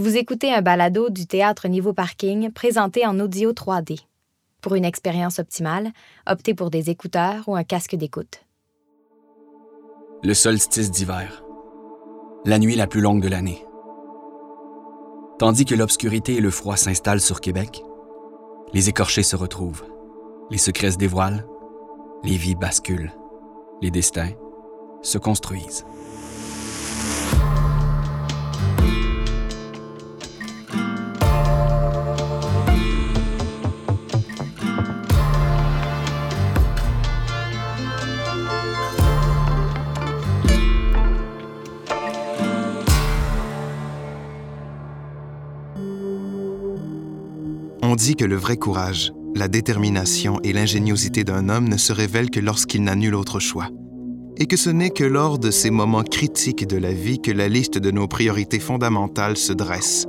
Vous écoutez un balado du théâtre Niveau Parking présenté en audio 3D. Pour une expérience optimale, optez pour des écouteurs ou un casque d'écoute. Le solstice d'hiver. La nuit la plus longue de l'année. Tandis que l'obscurité et le froid s'installent sur Québec, les écorchés se retrouvent, les secrets se dévoilent, les vies basculent, les destins se construisent. Que le vrai courage, la détermination et l'ingéniosité d'un homme ne se révèlent que lorsqu'il n'a nul autre choix. Et que ce n'est que lors de ces moments critiques de la vie que la liste de nos priorités fondamentales se dresse,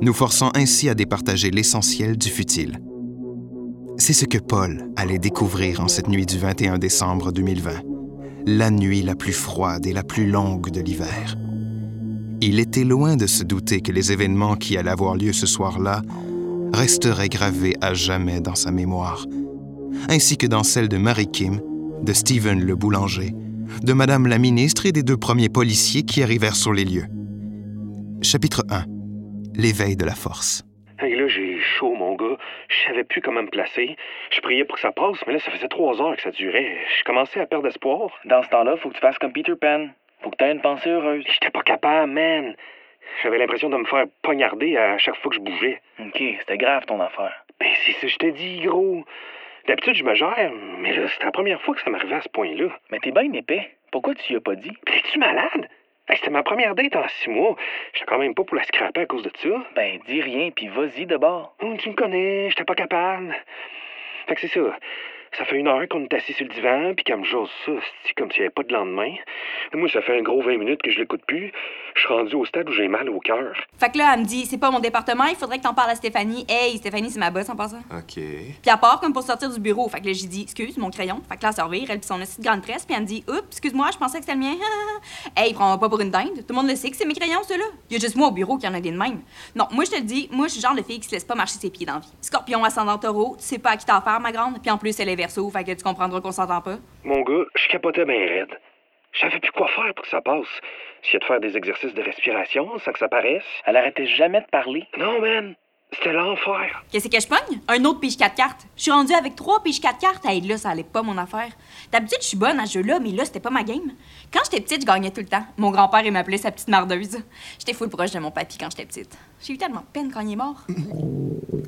nous forçant ainsi à départager l'essentiel du futile. C'est ce que Paul allait découvrir en cette nuit du 21 décembre 2020, la nuit la plus froide et la plus longue de l'hiver. Il était loin de se douter que les événements qui allaient avoir lieu ce soir-là resterait gravé à jamais dans sa mémoire, ainsi que dans celle de Marie Kim, de Stephen le boulanger, de Madame la ministre et des deux premiers policiers qui arrivèrent sur les lieux. Chapitre 1 L'éveil de la force. Hey, là, j'ai chaud, mon gars. Je savais plus comment me placer. Je priais pour que ça passe, mais là, ça faisait trois heures que ça durait. Je commençais à perdre espoir. Dans ce temps-là, faut que tu fasses comme Peter Pan. Faut que tu aies une pensée heureuse. J'étais pas capable, man. J'avais l'impression de me faire poignarder à chaque fois que je bougeais. OK, c'était grave ton affaire. Ben, c'est ça je te dis, gros. D'habitude, je me gère, mais là, c'était la première fois que ça m'arrivait à ce point-là. Mais t'es bien épais. Pourquoi tu y as pas dit? Es-tu malade? Hey, c'était ma première date en six mois. J'étais quand même pas pour la scraper à cause de ça. Ben, dis rien, puis vas-y de bord. Hum, tu me connais, j'étais pas capable. Fait que c'est ça. Ça fait une heure qu'on est assis sur le divan, puis qu'elle me jase ça, c'est comme s'il n'y avait pas de lendemain. Moi, ça fait un gros 20 minutes que je l'écoute plus. Je suis rendu au stade où j'ai mal au cœur. Fait que là, elle me dit, c'est pas mon département, il faudrait que t'en parles à Stéphanie. Hey, Stéphanie, c'est ma boss en passant. OK. Puis elle part comme pour sortir du bureau. Fait que là, j'ai dit, excuse, mon crayon. Fait que là, elle servir, elle pis son aussi de grande presse, puis elle me dit, oups, excuse-moi, je pensais que c'était le mien. hey, prends-moi pas pour une dinde. Tout le monde le sait que c'est mes crayons, ceux-là. Il y a juste moi au bureau qui en a des de même. Non, moi, je te le dis, moi, je suis le genre de fille qui se laisse pas marcher ses pieds dans la vie. Scorpion ascendant taureau, tu sais pas à qui t'en faire, ma grande. Puis en plus, elle est verso, fait que tu comprendras qu'on s'entend pas. Mon gars, je capotais bien raide. Je savais plus quoi faire pour que ça passe. A de faire des exercices de respiration sans que ça paraisse. Elle arrêtait jamais de parler. Non, man. C'était l'enfer. Qu'est-ce que je pogne? Un autre pige 4 cartes. Je suis rendue avec trois piges 4 cartes. Hey, là, ça allait pas mon affaire. D'habitude, je suis bonne à ce jeu-là, mais là, c'était pas ma game. Quand j'étais petite, je gagnais tout le temps. Mon grand-père, il m'appelait sa petite mardeuse. J'étais full proche de mon papy quand j'étais petite. J'ai eu tellement de peine quand il est mort.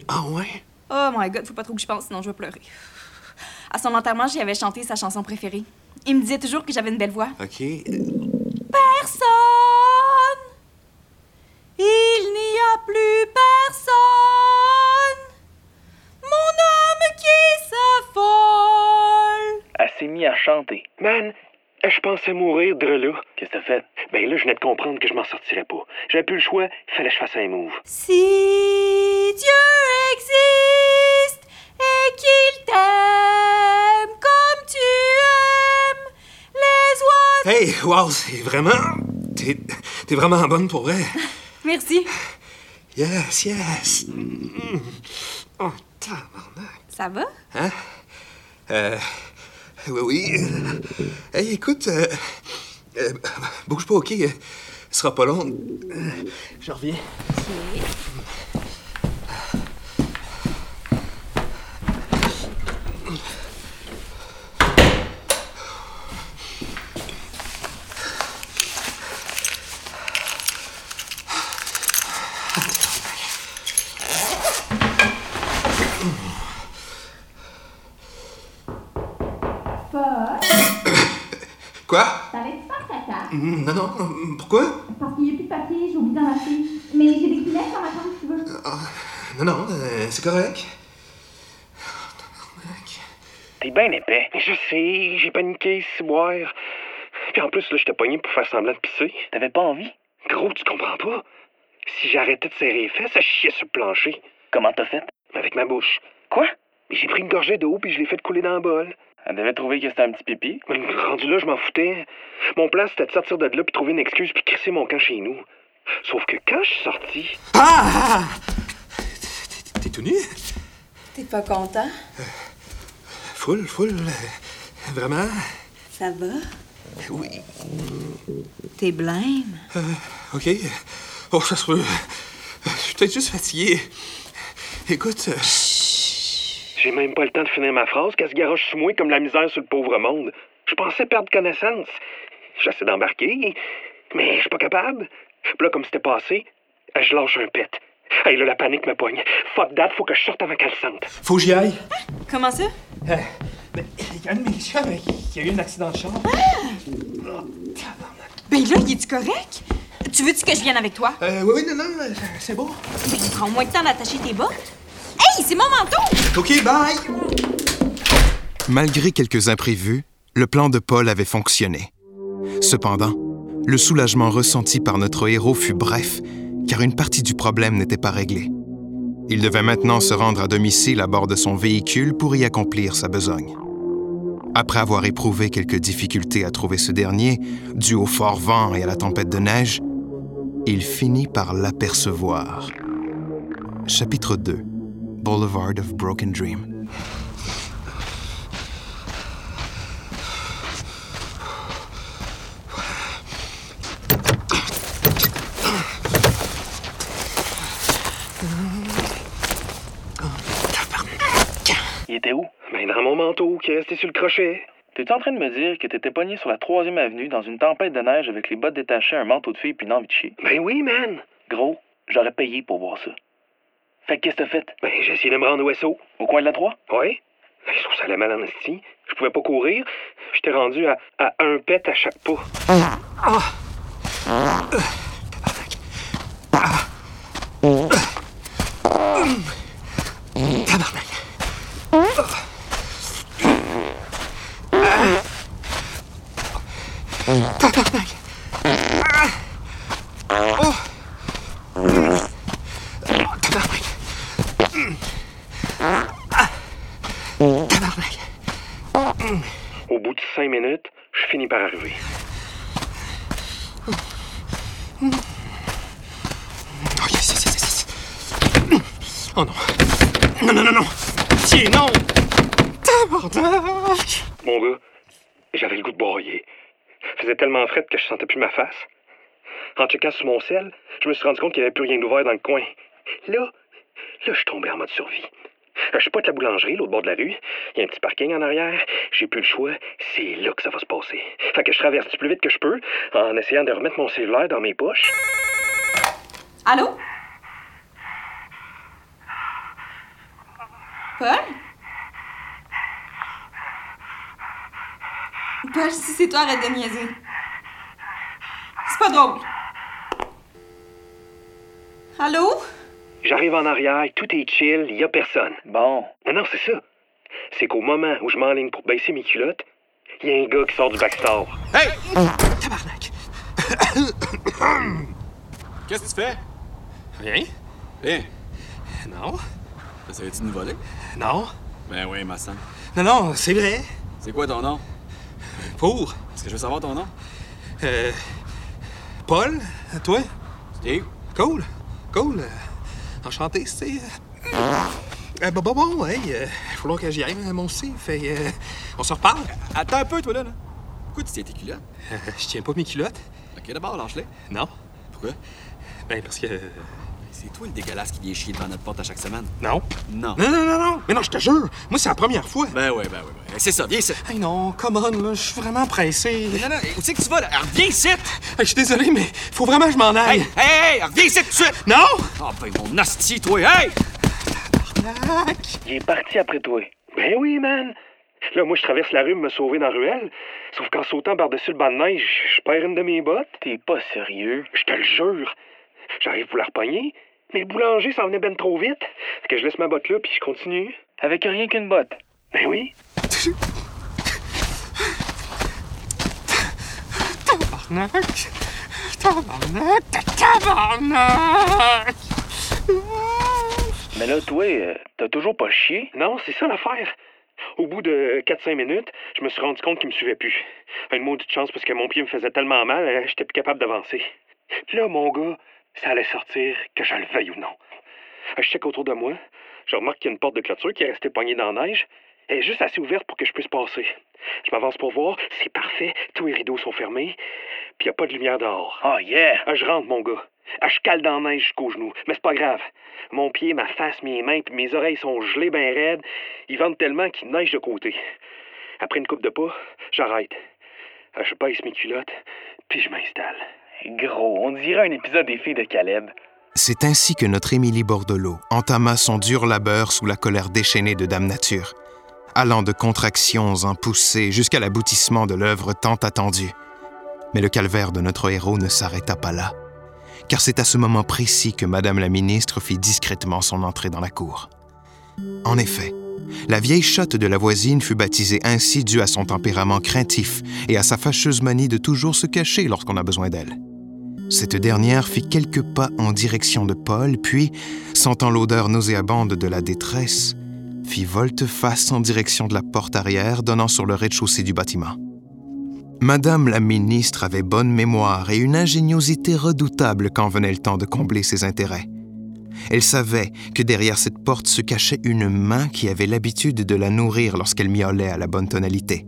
Ah ouais? Oh my god, faut pas trop que je pense, sinon je vais pleurer. À son enterrement, j'y avais chanté sa chanson préférée. Il me disait toujours que j'avais une belle voix. OK. Personne! Il n'y a plus personne! Mon âme qui s'affole! Elle s'est mise à chanter. Man, je pensais mourir de là. Qu'est-ce que t'as fait? Ben là, je venais de comprendre que je m'en sortirais pas. J'avais plus le choix, il fallait que je fasse un move. Si Dieu existe et qu'il t'aime Hey, wow, c'est vraiment. T'es t'es vraiment bonne pour vrai. Merci. Yes, yes. Mm. Oh, tabarnak. Ça va? Hein? Euh. Oui, oui. Hey, écoute. Euh, euh, bouge pas, ok? Ce sera pas long. Euh, Je reviens. Quoi? T'allais-tu faire caca? Mm, Non, non, non, pourquoi? Parce qu'il n'y a plus de papier, j'ai oublié d'en acheter. Mais j'ai des Kleenex dans ma chambre si tu veux. Non, non, euh, c'est correct. T'es bien épais. Je sais, j'ai paniqué, boire. Puis en plus, là, j'étais pogné pour faire semblant de pisser. T'avais pas envie? Gros, tu comprends pas? Si j'arrêtais de serrer les fesses, ça chiait sur le plancher. Comment t'as fait? Avec ma bouche. Quoi? Mais J'ai pris une gorgée d'eau, puis je l'ai fait couler dans le bol. Elle devait trouver que c'était un petit pipi. Mais Rendu là, je m'en foutais. Mon plan, c'était de sortir de là, puis trouver une excuse, puis crisser mon camp chez nous. Sauf que quand je suis sorti, Ah! T'es- T'es tout nu? T'es pas content? Full, full. euh, Vraiment? Ça va? Oui. T'es blême? OK. Oh, ça se peut. Je suis peut-être juste fatigué. Écoute, euh, j'ai même pas le temps de finir ma phrase qu'elle se garoche sous moi comme la misère sur le pauvre monde. Je pensais perdre connaissance. J'essaie d'embarquer, mais je suis pas capable. Puis là, comme c'était passé, je lâche un pet. Hey, là, la panique me pogne. Fuck that, faut que je sorte avant qu'elle sente. faut que j'y aille. Comment ça? Euh, ben, il y a un de mes chums qui a eu un accident de char. Ben là, il est-tu correct? Tu veux-tu que je vienne avec toi? Euh, oui, oui, non, non, c'est bon. Ben, il prend moins de temps d'attacher tes bottes. Hey, c'est mon manteau! OK, bye! Malgré quelques imprévus, le plan de Paul avait fonctionné. Cependant, le soulagement ressenti par notre héros fut bref, car une partie du problème n'était pas réglée. Il devait maintenant se rendre à domicile à bord de son véhicule pour y accomplir sa besogne. Après avoir éprouvé quelques difficultés à trouver ce dernier, dû au fort vent et à la tempête de neige, il finit par l'apercevoir. Chapitre 2 Boulevard of Broken Dream Il était où? Ben, dans mon manteau qui est resté sur le crochet. T'es-tu en train de me dire que t'étais pogné sur la troisième avenue dans une tempête de neige avec les bottes détachées, un manteau de fille puis une envie de chier? Ben oui, man. Gros, j'aurais payé pour voir ça. Fait que qu'est-ce que t'as fait? Ben, j'ai essayé de me rendre au SO. Au coin de la 3? Oui. Ben, je trouve ça allait mal en esti. Je pouvais pas courir. J'étais rendu à, à un pet à chaque pas. Au bout de cinq minutes, je finis par arriver. Oh, yes, yes, yes, yes. Oh non. Non, non, non, non. Tiens, non. Tabarnak. Mon gars, j'avais le goût de broyer. faisait tellement frais que je sentais plus ma face. En checkant sur mon sel, je me suis rendu compte qu'il n'y avait plus rien d'ouvert dans le coin. Là, là, je tombé en mode survie. Euh, Je suis pas de la boulangerie, l'autre bord de la rue. Il y a un petit parking en arrière. J'ai plus le choix. C'est là que ça va se passer. Fait que je traverse du plus vite que je peux en essayant de remettre mon cellulaire dans mes poches. Allô? Paul? Paul, si c'est toi, arrête de niaiser. C'est pas drôle. Allô? J'arrive en arrière, tout est chill, il y a personne. Bon. Non, non, c'est ça. C'est qu'au moment où je m'enligne pour baisser mes culottes, il y a un gars qui sort du backstore. Hey! Tabarnak. Qu'est-ce que tu fais? Rien? Hein? Non. Essayais-tu de nous voler? Non. Ben oui, ma sang. Non, non, c'est vrai. C'est quoi ton nom? Pour. Est-ce que je veux savoir ton nom? Euh. Paul, toi? Steve? Cool. Cool. Euh, Enchanté, Steve. Euh, bon, bon, bon, hey, euh, falloir que j'y aille, mon Steve. Fait, euh, on se reparle. Attends un peu, toi, là. là. Pourquoi tu tiens tes culottes? Euh, je tiens pas mes culottes. Ok, d'abord, lâche-les. Non. Pourquoi? Ben, parce que. C'est toi le dégueulasse qui vient chier devant notre porte à chaque semaine. Non. Non. Non, non, non, non. Mais non, je te jure. Moi, c'est la première fois. Ben ouais, ben ouais, ben. C'est ça, viens ici. Hey, non, come on, là. Je suis vraiment pressé. Non, non, où c'est que tu vas, là? Alors, viens ici! Hey, je suis désolé, mais faut vraiment que je m'en aille. Hey, hey, hey! alors, Viens ici tout de suite! Non! Ah, ben, mon hostie, toi, hey! Tac. Il est parti après toi. Ben oui, man. Là, moi, je traverse la rue me sauver dans la ruelle. Sauf qu'en sautant par-dessus le banc de neige, je perds une de mes bottes. T'es pas sérieux? Je te le jure. J'arrive pour la repogner, mais le boulanger s'en venait ben trop vite. Fait que je laisse ma botte là, puis je continue. Avec rien qu'une botte. Ben oui. Tabarnak. Tabarnak. Tabarnak. Mais là, toi, euh, t'as toujours pas chié? Non, c'est ça l'affaire. Au bout de 4-5 minutes, je me suis rendu compte qu'il me suivait plus. Une maudite chance parce que mon pied me faisait tellement mal, euh, j'étais plus capable d'avancer. Là, mon gars, Ça allait sortir, que je le veuille ou non. Je check autour de moi. Je remarque qu'il y a une porte de clôture qui est restée poignée dans la neige. Elle est juste assez ouverte pour que je puisse passer. Je m'avance pour voir. C'est parfait. Tous les rideaux sont fermés. Puis il n'y a pas de lumière dehors. Oh yeah! Ah, je rentre, mon gars. Ah, je cale dans la neige jusqu'aux genoux. Mais c'est pas grave. Mon pied, ma face, mes mains puis mes oreilles sont gelées bien raides. Ils vendent tellement qu'il neige de côté. Après une coupe de pas, j'arrête. Je baisse mes culottes, puis je m'installe. Gros, on dirait un épisode des filles de Caleb. C'est ainsi que notre Émilie Bordelot entama son dur labeur sous la colère déchaînée de Dame Nature, allant de contractions en poussées jusqu'à l'aboutissement de l'œuvre tant attendue. Mais le calvaire de notre héros ne s'arrêta pas là, car c'est à ce moment précis que Madame la ministre fit discrètement son entrée dans la cour. En effet, la vieille chatte de la voisine fut baptisée ainsi dû à son tempérament craintif et à sa fâcheuse manie de toujours se cacher lorsqu'on a besoin d'elle. Cette dernière fit quelques pas en direction de Paul, puis, sentant l'odeur nauséabonde de la détresse, fit volte-face en direction de la porte arrière donnant sur le rez-de-chaussée du bâtiment. Madame la ministre avait bonne mémoire et une ingéniosité redoutable quand venait le temps de combler ses intérêts. Elle savait que derrière cette porte se cachait une main qui avait l'habitude de la nourrir lorsqu'elle miaulait à la bonne tonalité.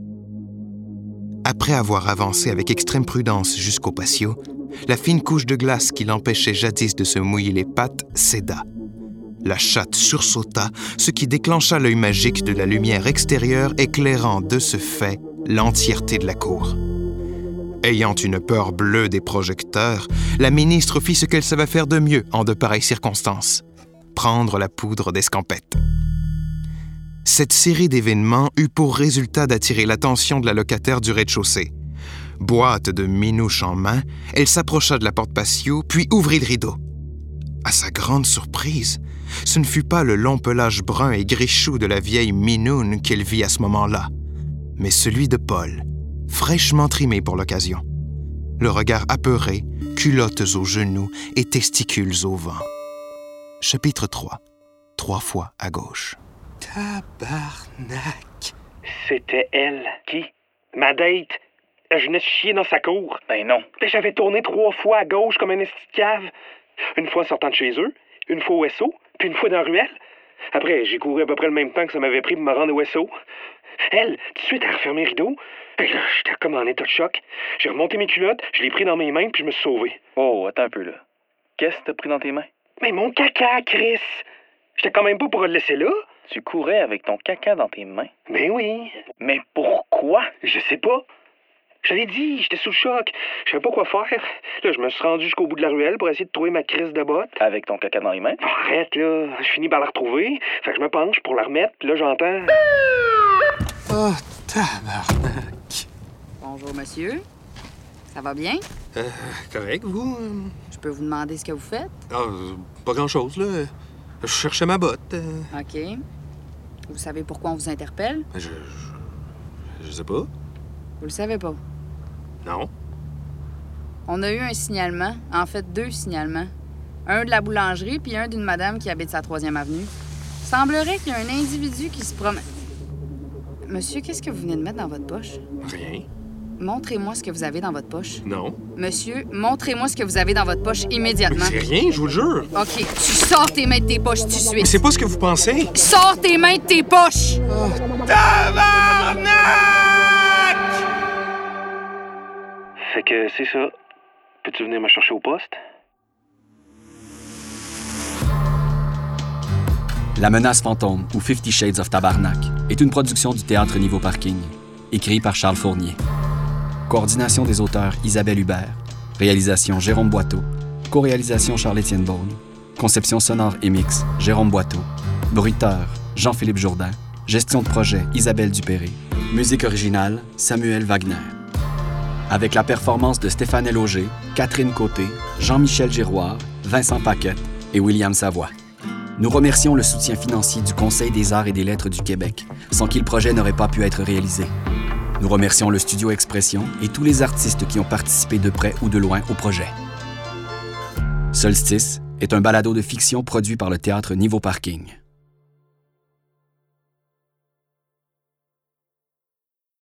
Après avoir avancé avec extrême prudence jusqu'au patio, la fine couche de glace qui l'empêchait jadis de se mouiller les pattes céda. La chatte sursauta, ce qui déclencha l'œil magique de la lumière extérieure éclairant de ce fait l'entièreté de la cour. Ayant une peur bleue des projecteurs, la ministre fit ce qu'elle savait faire de mieux en de pareilles circonstances prendre la poudre d'escampette. Cette série d'événements eut pour résultat d'attirer l'attention de la locataire du rez-de-chaussée. Boîte de minouche en main, elle s'approcha de la porte patio, puis ouvrit le rideau. À sa grande surprise, ce ne fut pas le long pelage brun et grichou de la vieille minoune qu'elle vit à ce moment-là, mais celui de Paul, fraîchement trimé pour l'occasion. Le regard apeuré, culottes aux genoux et testicules au vent. Chapitre 3. Trois fois à gauche. Tabarnak. C'était elle. Qui? Ma date? Je venais chier dans sa cour? Ben non. Ben, J'avais tourné trois fois à gauche comme un esti de cave. Une fois en sortant de chez eux, une fois au SO, puis une fois dans la ruelle. Après, j'ai couru à peu près le même temps que ça m'avait pris pour me rendre au SO. Elle, tout de suite, elle a refermé le rideau. Ben là, j'étais comme en état de choc. J'ai remonté mes culottes, je l'ai pris dans mes mains, puis je me suis sauvé. Oh, attends un peu là. Qu'est-ce que t'as pris dans tes mains? Mais mon caca, Chris! J'étais quand même pas pour le laisser là. Tu courais avec ton caca dans tes mains? Ben oui. Mais pourquoi? Je sais pas. Je l'ai dit, j'étais sous le choc. Je savais pas quoi faire. Là, je me suis rendu jusqu'au bout de la ruelle pour essayer de trouver ma crise de botte. Avec ton caca dans les mains? Arrête, là. Je finis par la retrouver. Fait que je me penche pour la remettre, puis là, j'entends. Oh, tabarnak. Bonjour, monsieur. Ça va bien? Euh, correct, vous? Je peux vous demander ce que vous faites? Ah, pas grand-chose, là. Je cherchais ma botte. euh. OK. Vous savez pourquoi on vous interpelle? Je, je... Je sais pas. Vous le savez pas? Non. On a eu un signalement, en fait deux signalements. Un de la boulangerie puis un d'une madame qui habite sa troisième avenue. Semblerait qu'il y a un individu qui se promène. Monsieur, qu'est-ce que vous venez de mettre dans votre poche? Rien. Montrez-moi ce que vous avez dans votre poche. Non. Monsieur, montrez-moi ce que vous avez dans votre poche immédiatement. C'est rien, je vous le jure. OK, tu sors tes mains de tes poches tout de Mais suite. c'est pas ce que vous pensez. Sors tes mains de tes poches! Fait que c'est ça. Peux-tu venir me chercher au poste? La menace fantôme ou Fifty Shades of Tabarnak est une production du théâtre Niveau Parking, écrit par Charles Fournier. Coordination des auteurs Isabelle Hubert, réalisation Jérôme Boiteau, co-réalisation Charles-Étienne Beaune, conception sonore et mix Jérôme Boiteau, bruiteur Jean-Philippe Jourdain, gestion de projet Isabelle Dupéré, musique originale Samuel Wagner. Avec la performance de Stéphane Loger, Catherine Côté, Jean-Michel Giroir, Vincent Paquette et William Savoie. Nous remercions le soutien financier du Conseil des arts et des lettres du Québec, sans qui le projet n'aurait pas pu être réalisé. Nous remercions le Studio Expression et tous les artistes qui ont participé de près ou de loin au projet. Solstice est un balado de fiction produit par le théâtre Niveau Parking.